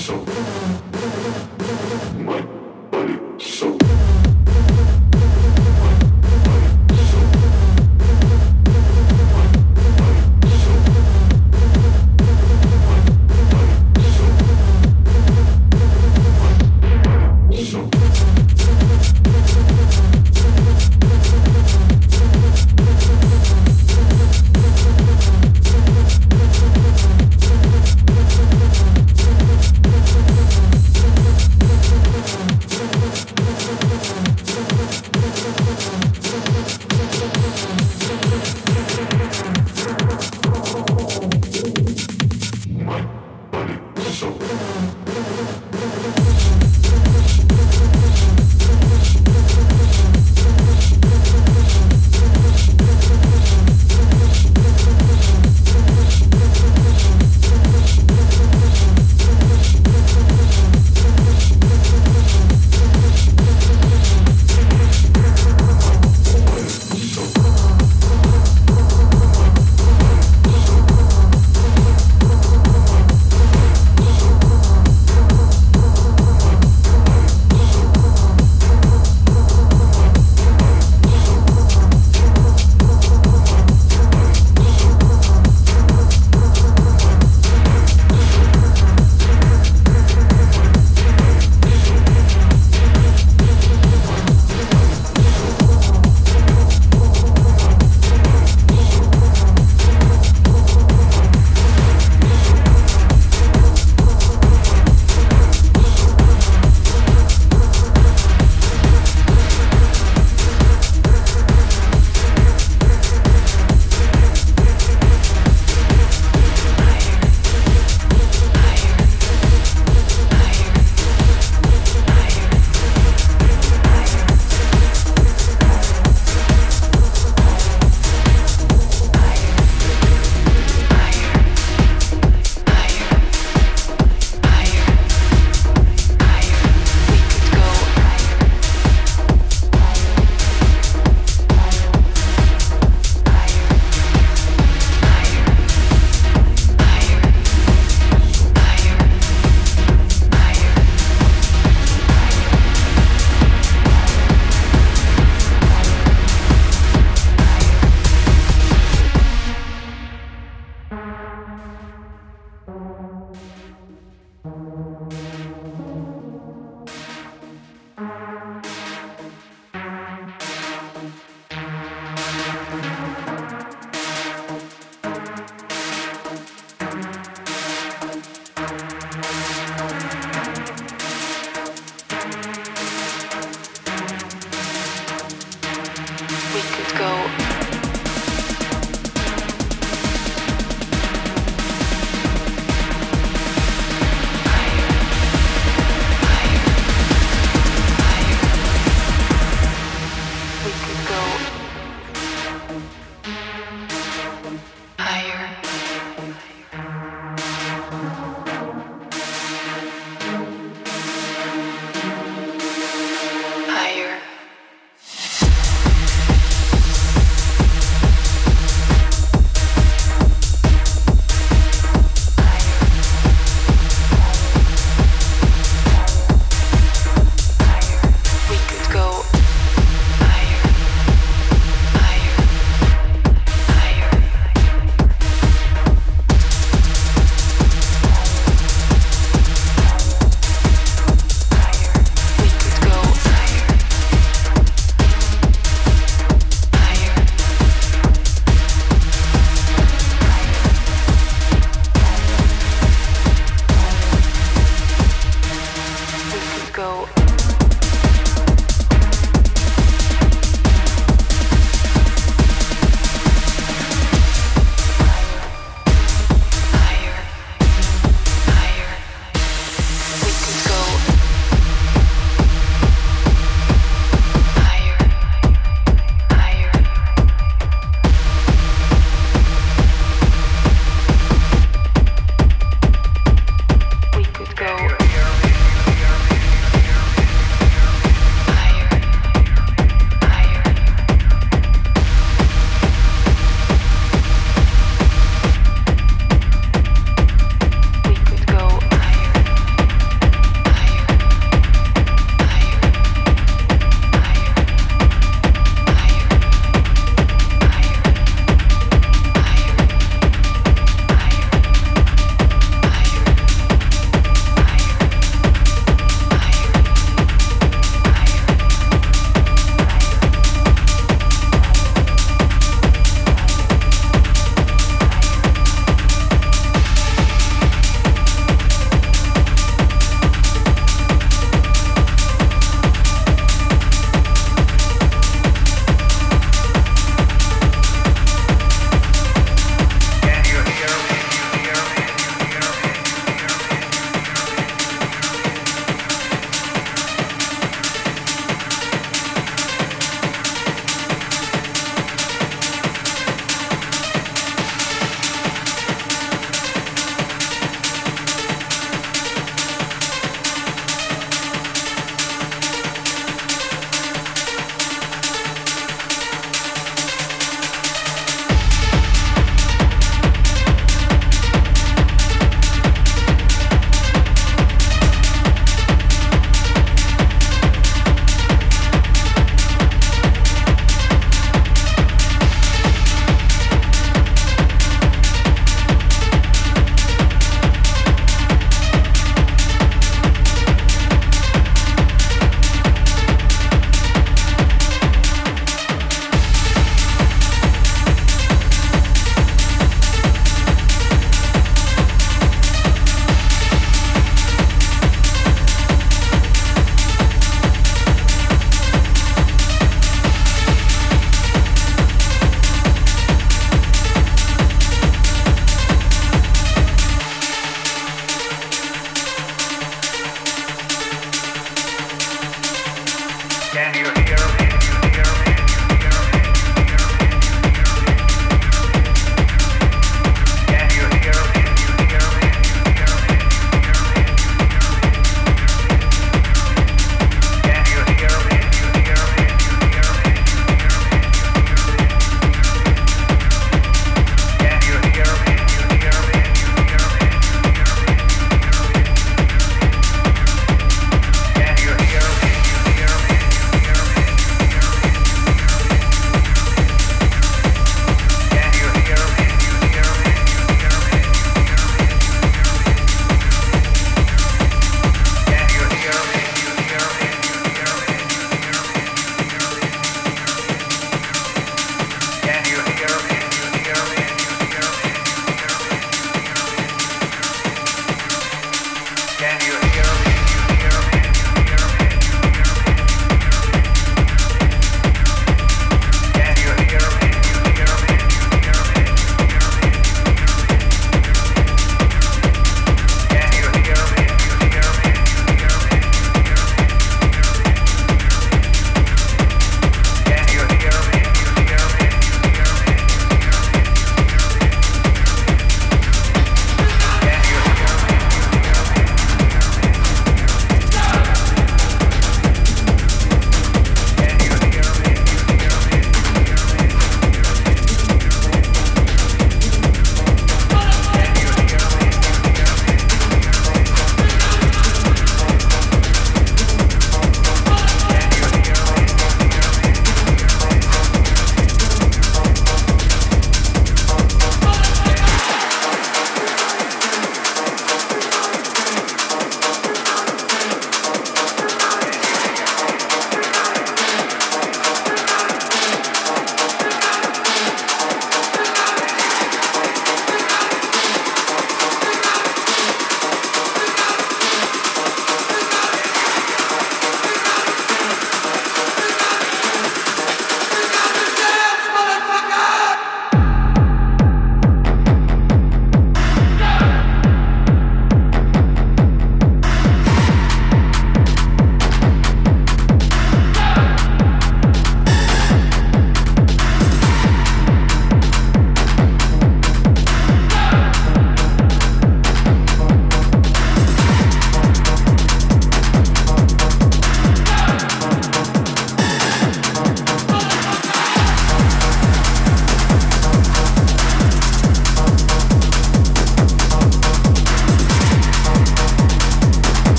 しょう。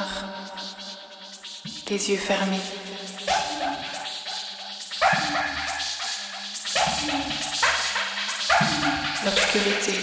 Noir, les yeux fermés. L'obscurité.